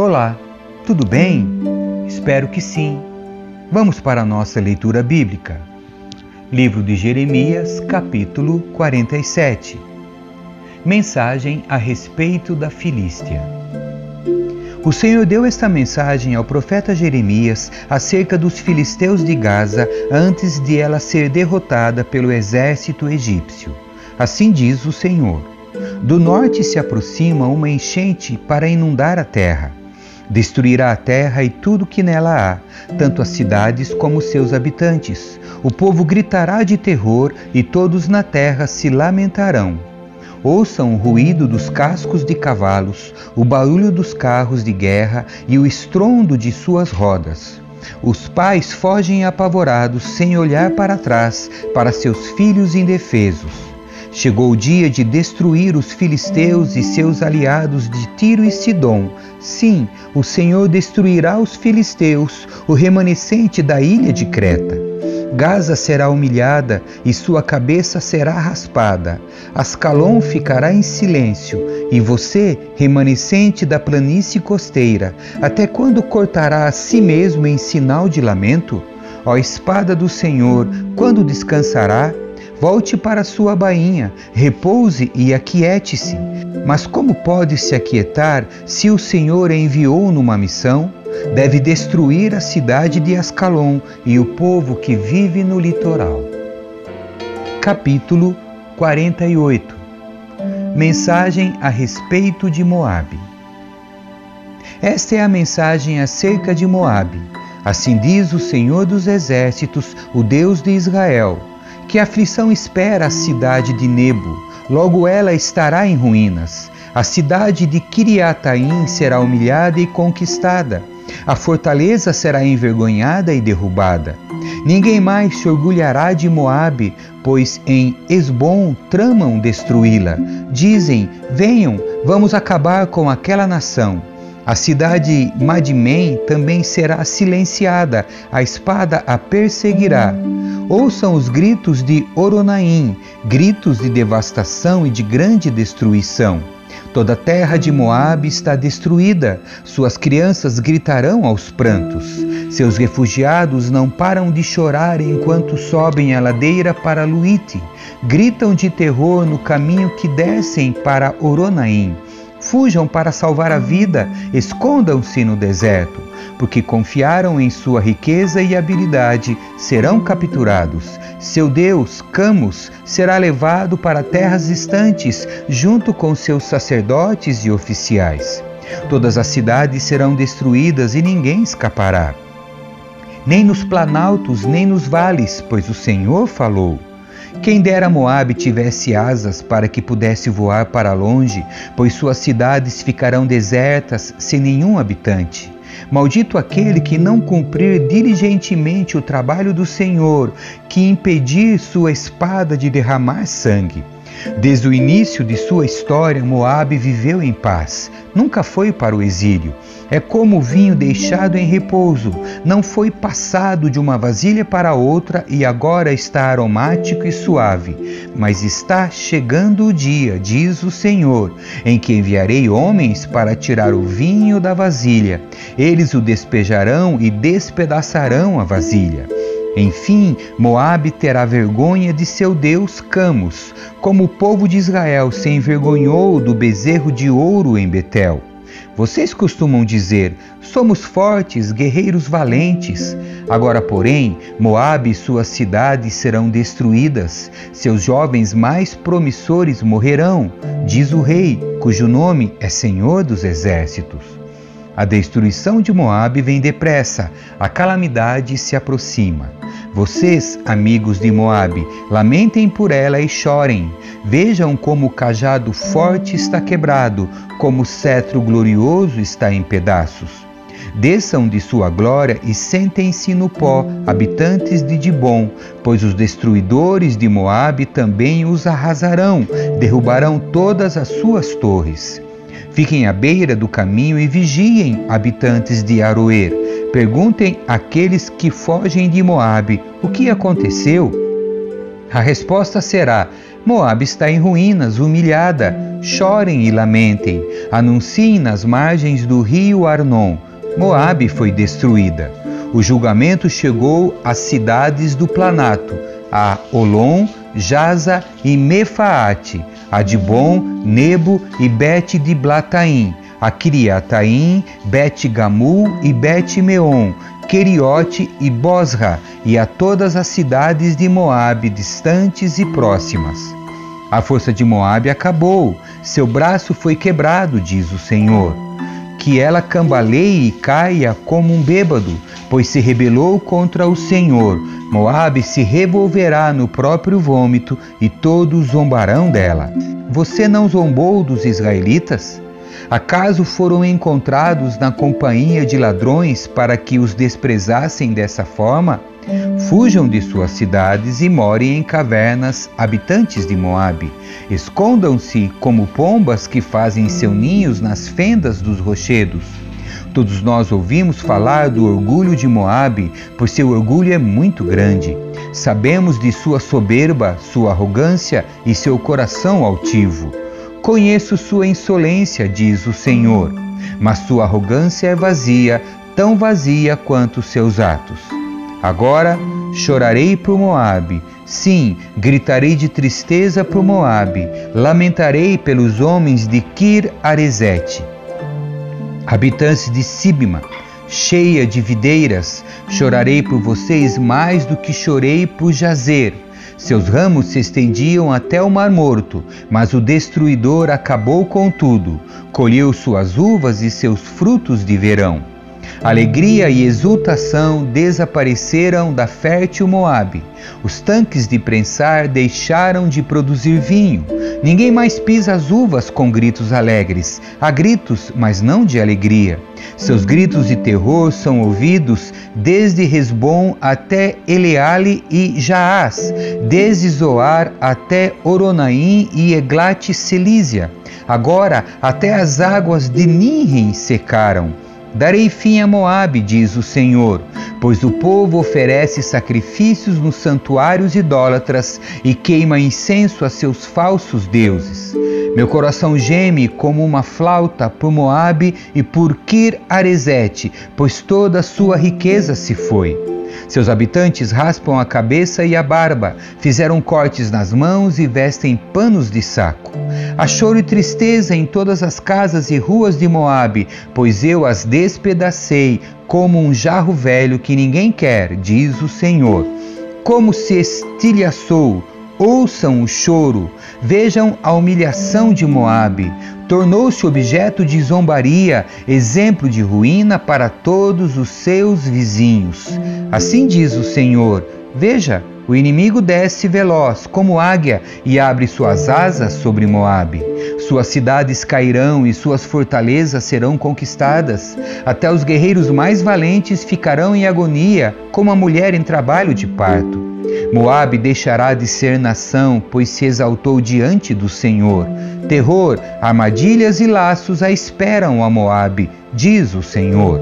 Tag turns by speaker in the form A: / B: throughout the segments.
A: Olá, tudo bem? Espero que sim. Vamos para a nossa leitura bíblica. Livro de Jeremias, capítulo 47. Mensagem a respeito da Filístia. O Senhor deu esta mensagem ao profeta Jeremias acerca dos filisteus de Gaza antes de ela ser derrotada pelo exército egípcio. Assim diz o Senhor: Do norte se aproxima uma enchente para inundar a terra Destruirá a terra e tudo que nela há, tanto as cidades como seus habitantes. O povo gritará de terror e todos na terra se lamentarão. Ouçam o ruído dos cascos de cavalos, o barulho dos carros de guerra e o estrondo de suas rodas. Os pais fogem apavorados sem olhar para trás para seus filhos indefesos. Chegou o dia de destruir os filisteus e seus aliados de Tiro e Sidom. Sim, o Senhor destruirá os filisteus, o remanescente da ilha de Creta. Gaza será humilhada e sua cabeça será raspada. Ascalon ficará em silêncio, e você, remanescente da planície costeira, até quando cortará a si mesmo em sinal de lamento? Ó espada do Senhor, quando descansará? Volte para sua bainha, repouse e aquiete-se. Mas como pode se aquietar se o Senhor enviou numa missão? Deve destruir a cidade de Ascalon e o povo que vive no litoral. Capítulo 48 Mensagem a respeito de Moabe. Esta é a mensagem acerca de Moabe. Assim diz o Senhor dos Exércitos, o Deus de Israel que aflição espera a cidade de Nebo, logo ela estará em ruínas. A cidade de Kiriataim será humilhada e conquistada. A fortaleza será envergonhada e derrubada. Ninguém mais se orgulhará de Moabe, pois em Esbom tramam destruí-la. Dizem: Venham, vamos acabar com aquela nação. A cidade Madmen também será silenciada, a espada a perseguirá. Ouçam os gritos de Oronaim, gritos de devastação e de grande destruição. Toda a terra de Moabe está destruída, suas crianças gritarão aos prantos. Seus refugiados não param de chorar enquanto sobem a ladeira para Luite. Gritam de terror no caminho que descem para Oronaim. Fujam para salvar a vida, escondam-se no deserto, porque confiaram em sua riqueza e habilidade, serão capturados. Seu Deus, Camus, será levado para terras distantes, junto com seus sacerdotes e oficiais. Todas as cidades serão destruídas e ninguém escapará. Nem nos planaltos, nem nos vales, pois o Senhor falou. Quem dera Moabe tivesse asas para que pudesse voar para longe, pois suas cidades ficarão desertas sem nenhum habitante. Maldito aquele que não cumprir diligentemente o trabalho do Senhor, que impedir sua espada de derramar sangue. Desde o início de sua história, Moabe viveu em paz, nunca foi para o exílio. É como o vinho deixado em repouso, não foi passado de uma vasilha para outra e agora está aromático e suave. Mas está chegando o dia, diz o Senhor, em que enviarei homens para tirar o vinho da vasilha. Eles o despejarão e despedaçarão a vasilha. Enfim, Moabe terá vergonha de seu Deus Camus, como o povo de Israel se envergonhou do bezerro de ouro em Betel. Vocês costumam dizer: somos fortes, guerreiros valentes. Agora, porém, Moabe e suas cidades serão destruídas, seus jovens mais promissores morrerão, diz o rei, cujo nome é Senhor dos Exércitos. A destruição de Moabe vem depressa, a calamidade se aproxima. Vocês, amigos de Moabe, lamentem por ela e chorem. Vejam como o cajado forte está quebrado, como o cetro glorioso está em pedaços. Desçam de sua glória e sentem-se no pó, habitantes de Dibon, pois os destruidores de Moabe também os arrasarão, derrubarão todas as suas torres. Fiquem à beira do caminho e vigiem, habitantes de Aroer Perguntem àqueles que fogem de Moabe o que aconteceu. A resposta será: Moabe está em ruínas, humilhada. Chorem e lamentem. Anunciem nas margens do rio Arnon. Moabe foi destruída. O julgamento chegou às cidades do Planato, a Olom, Jaza e Mefaate, a Dibon, Nebo e Bet de Blataim, a Criataim, Bet Gamul e Bet Meon, Queriote e Bosra, e a todas as cidades de Moabe, distantes e próximas. A força de Moabe acabou, seu braço foi quebrado, diz o Senhor. Que ela cambaleie e caia como um bêbado, pois se rebelou contra o Senhor. Moabe se revolverá no próprio vômito e todos zombarão dela. Você não zombou dos israelitas? Acaso foram encontrados na companhia de ladrões para que os desprezassem dessa forma? Fujam de suas cidades e morem em cavernas, habitantes de Moabe. Escondam-se como pombas que fazem seus ninhos nas fendas dos rochedos. Todos nós ouvimos falar do orgulho de Moabe, pois seu orgulho é muito grande. Sabemos de sua soberba, sua arrogância e seu coração altivo. Conheço sua insolência, diz o Senhor, mas sua arrogância é vazia, tão vazia quanto seus atos. Agora chorarei por Moabe, sim, gritarei de tristeza por Moabe, lamentarei pelos homens de Kir Aresete. Habitantes de Sibma, cheia de videiras, chorarei por vocês mais do que chorei por Jazer seus ramos se estendiam até o Mar Morto, mas o destruidor acabou com tudo, colheu suas uvas e seus frutos de verão. Alegria e exultação desapareceram da fértil Moabe. Os tanques de prensar deixaram de produzir vinho. Ninguém mais pisa as uvas com gritos alegres. Há gritos, mas não de alegria. Seus gritos de terror são ouvidos desde Resbom até Eleale e Jaás, desde Zoar até Oronaim e Eglate Selísia. Agora até as águas de Ninrim secaram. Darei fim a Moabe, diz o Senhor, pois o povo oferece sacrifícios nos santuários idólatras e queima incenso a seus falsos deuses. Meu coração geme como uma flauta por Moabe e por Kir Aresete, pois toda a sua riqueza se foi. Seus habitantes raspam a cabeça e a barba, fizeram cortes nas mãos e vestem panos de saco. Há choro e tristeza em todas as casas e ruas de Moabe, pois eu as despedacei como um jarro velho que ninguém quer, diz o Senhor. Como se estilhaçou, ouçam o choro, vejam a humilhação de Moabe tornou-se objeto de zombaria, exemplo de ruína para todos os seus vizinhos. Assim diz o Senhor: Veja, o inimigo desce veloz como águia e abre suas asas sobre Moabe. Suas cidades cairão e suas fortalezas serão conquistadas. Até os guerreiros mais valentes ficarão em agonia, como a mulher em trabalho de parto. Moabe deixará de ser nação, pois se exaltou diante do Senhor. Terror, armadilhas e laços a esperam a Moabe, diz o Senhor.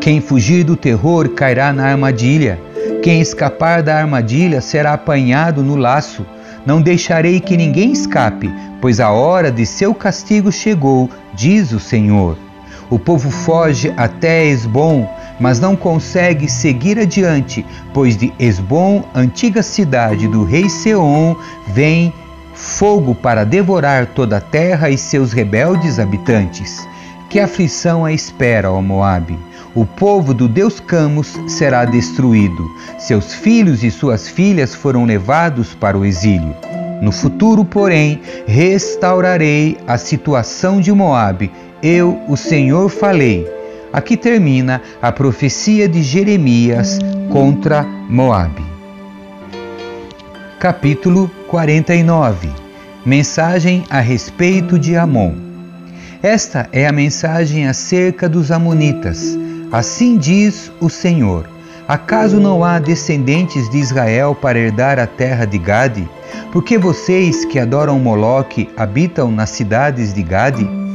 A: Quem fugir do terror cairá na armadilha. Quem escapar da armadilha será apanhado no laço. Não deixarei que ninguém escape, pois a hora de seu castigo chegou, diz o Senhor. O povo foge até Esbom, mas não consegue seguir adiante, pois de Esbom, antiga cidade do rei Seom, vem fogo para devorar toda a terra e seus rebeldes habitantes. Que aflição a espera, ó Moabe! O povo do Deus Camus será destruído. Seus filhos e suas filhas foram levados para o exílio. No futuro, porém, restaurarei a situação de Moabe. Eu, o Senhor, falei. Aqui termina a profecia de Jeremias contra Moabe. Capítulo 49 Mensagem a respeito de Amon. Esta é a mensagem acerca dos Amonitas. Assim diz o Senhor: Acaso não há descendentes de Israel para herdar a terra de Gade? Porque vocês que adoram Moloque habitam nas cidades de Gade?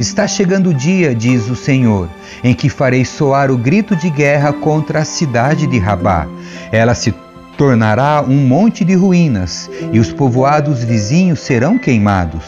A: Está chegando o dia, diz o Senhor, em que farei soar o grito de guerra contra a cidade de Rabá. Ela se tornará um monte de ruínas e os povoados vizinhos serão queimados.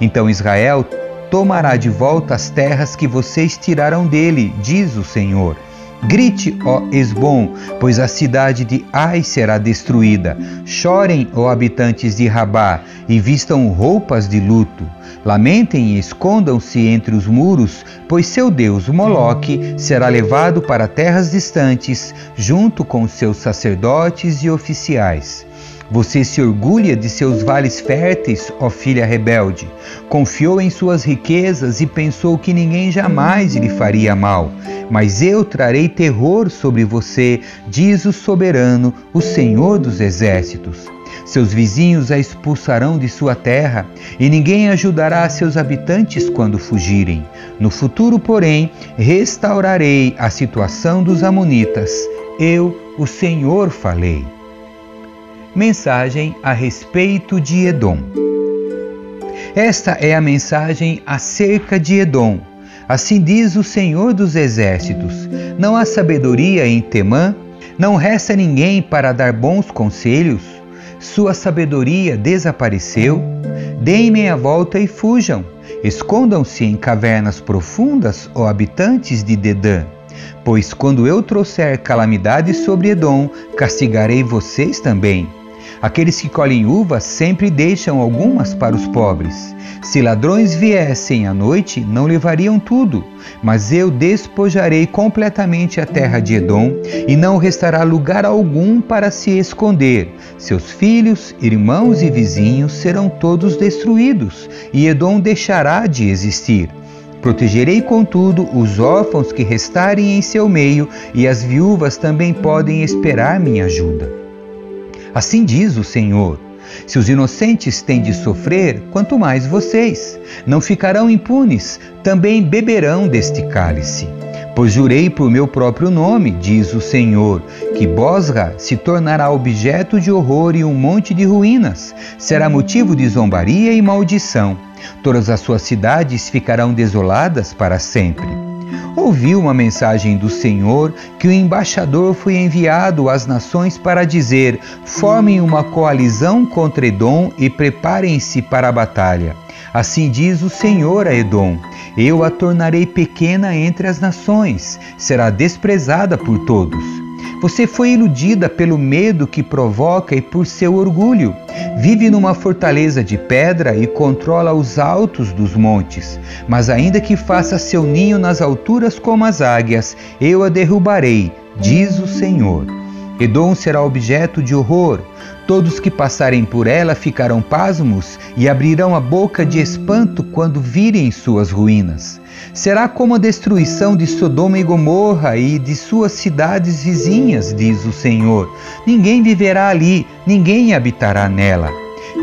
A: Então Israel tomará de volta as terras que vocês tiraram dele, diz o Senhor. Grite, ó Esbom, pois a cidade de Ai será destruída. Chorem, ó habitantes de Rabá, e vistam roupas de luto. Lamentem e escondam-se entre os muros, pois seu deus Moloque será levado para terras distantes, junto com seus sacerdotes e oficiais. Você se orgulha de seus vales férteis, ó filha rebelde. Confiou em suas riquezas e pensou que ninguém jamais lhe faria mal. Mas eu trarei terror sobre você, diz o soberano, o Senhor dos exércitos. Seus vizinhos a expulsarão de sua terra, e ninguém ajudará seus habitantes quando fugirem. No futuro, porém, restaurarei a situação dos Amonitas. Eu, o Senhor, falei. Mensagem a respeito de Edom. Esta é a mensagem acerca de Edom. Assim diz o Senhor dos Exércitos: Não há sabedoria em Temã? Não resta ninguém para dar bons conselhos? Sua sabedoria desapareceu? Deem meia volta e fujam. Escondam-se em cavernas profundas, ó habitantes de Dedã. Pois quando eu trouxer calamidade sobre Edom, castigarei vocês também. Aqueles que colhem uvas sempre deixam algumas para os pobres. Se ladrões viessem à noite, não levariam tudo, mas eu despojarei completamente a terra de Edom, e não restará lugar algum para se esconder. Seus filhos, irmãos e vizinhos serão todos destruídos, e Edom deixará de existir. Protegerei, contudo, os órfãos que restarem em seu meio, e as viúvas também podem esperar minha ajuda. Assim diz o Senhor. Se os inocentes têm de sofrer, quanto mais vocês. Não ficarão impunes, também beberão deste cálice. Pois jurei por meu próprio nome, diz o Senhor, que Bosra se tornará objeto de horror e um monte de ruínas. Será motivo de zombaria e maldição. Todas as suas cidades ficarão desoladas para sempre ouviu uma mensagem do Senhor que o embaixador foi enviado às nações para dizer: formem uma coalizão contra Edom e preparem-se para a batalha. Assim diz o Senhor a Edom: Eu a tornarei pequena entre as nações, será desprezada por todos. Você foi iludida pelo medo que provoca e por seu orgulho. Vive numa fortaleza de pedra e controla os altos dos montes. Mas ainda que faça seu ninho nas alturas como as águias, eu a derrubarei, diz o Senhor. Edom será objeto de horror. Todos que passarem por ela ficarão pasmos e abrirão a boca de espanto quando virem suas ruínas. Será como a destruição de Sodoma e Gomorra e de suas cidades vizinhas, diz o Senhor. Ninguém viverá ali, ninguém habitará nela.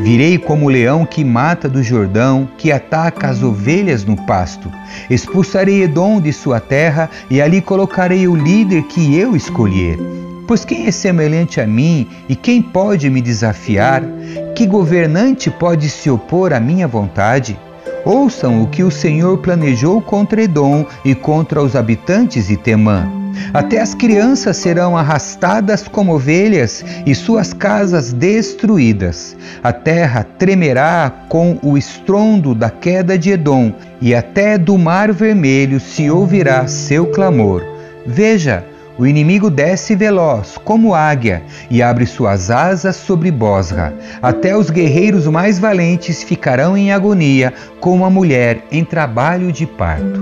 A: Virei como o leão que mata do Jordão, que ataca as ovelhas no pasto. Expulsarei Edom de sua terra e ali colocarei o líder que eu escolher. Pois quem é semelhante a mim e quem pode me desafiar? Que governante pode se opor à minha vontade? Ouçam o que o Senhor planejou contra Edom e contra os habitantes de Temã. Até as crianças serão arrastadas como ovelhas e suas casas destruídas. A terra tremerá com o estrondo da queda de Edom, e até do mar vermelho se ouvirá seu clamor. Veja, o inimigo desce veloz, como águia, e abre suas asas sobre Bosra. Até os guerreiros mais valentes ficarão em agonia, como a mulher em trabalho de parto.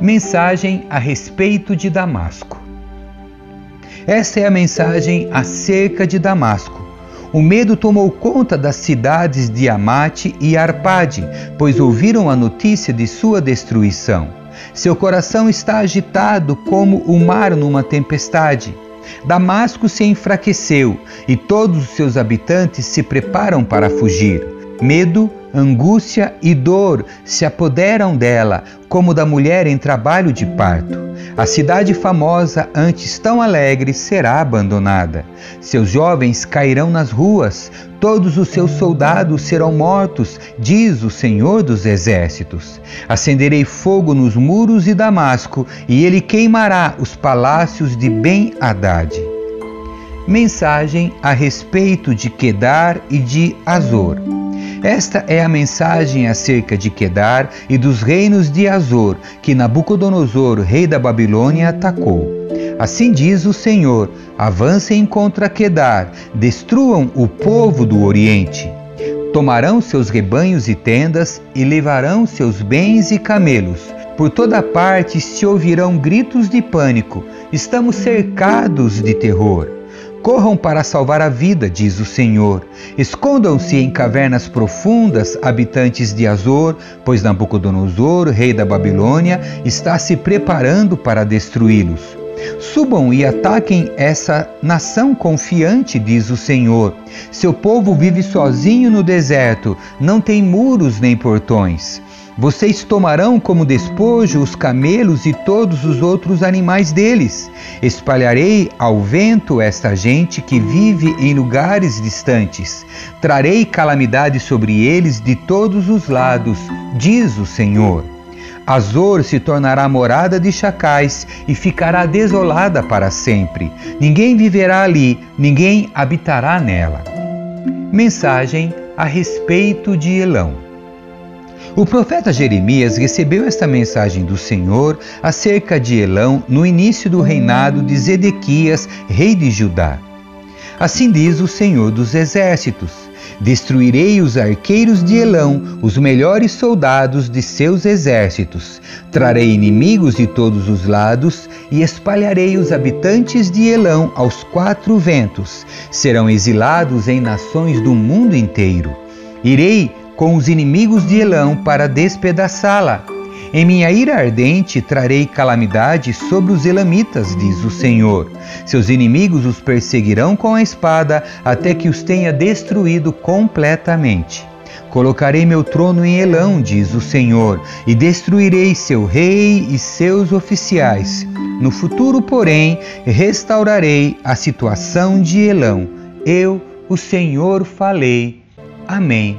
A: Mensagem a respeito de Damasco. Esta é a mensagem acerca de Damasco. O medo tomou conta das cidades de Amate e Arpade, pois ouviram a notícia de sua destruição. Seu coração está agitado como o mar numa tempestade. Damasco se enfraqueceu e todos os seus habitantes se preparam para fugir. Medo, angústia e dor se apoderam dela, como da mulher em trabalho de parto. A cidade famosa, antes tão alegre, será abandonada. Seus jovens cairão nas ruas, todos os seus soldados serão mortos, diz o Senhor dos Exércitos. Acenderei fogo nos muros de Damasco, e ele queimará os palácios de Ben-Hadad. Mensagem a respeito de Quedar e de Azor. Esta é a mensagem acerca de Quedar e dos reinos de Azor, que Nabucodonosor, rei da Babilônia, atacou. Assim diz o Senhor: avancem contra Quedar, destruam o povo do Oriente. Tomarão seus rebanhos e tendas e levarão seus bens e camelos. Por toda parte se ouvirão gritos de pânico. Estamos cercados de terror. Corram para salvar a vida, diz o Senhor. Escondam-se em cavernas profundas, habitantes de Azor, pois Nabucodonosor, rei da Babilônia, está se preparando para destruí-los. Subam e ataquem essa nação confiante, diz o Senhor. Seu povo vive sozinho no deserto, não tem muros nem portões. Vocês tomarão como despojo os camelos e todos os outros animais deles. Espalharei ao vento esta gente que vive em lugares distantes. Trarei calamidade sobre eles de todos os lados, diz o Senhor. Azor se tornará morada de chacais e ficará desolada para sempre. Ninguém viverá ali, ninguém habitará nela. Mensagem a respeito de Elão. O profeta Jeremias recebeu esta mensagem do Senhor acerca de Elão no início do reinado de Zedequias, rei de Judá. Assim diz o Senhor dos Exércitos: Destruirei os arqueiros de Elão, os melhores soldados de seus exércitos. Trarei inimigos de todos os lados e espalharei os habitantes de Elão aos quatro ventos. Serão exilados em nações do mundo inteiro. Irei com os inimigos de Elão para despedaçá-la. Em minha ira ardente trarei calamidade sobre os elamitas, diz o Senhor. Seus inimigos os perseguirão com a espada até que os tenha destruído completamente. Colocarei meu trono em Elão, diz o Senhor, e destruirei seu rei e seus oficiais. No futuro, porém, restaurarei a situação de Elão. Eu, o Senhor, falei. Amém.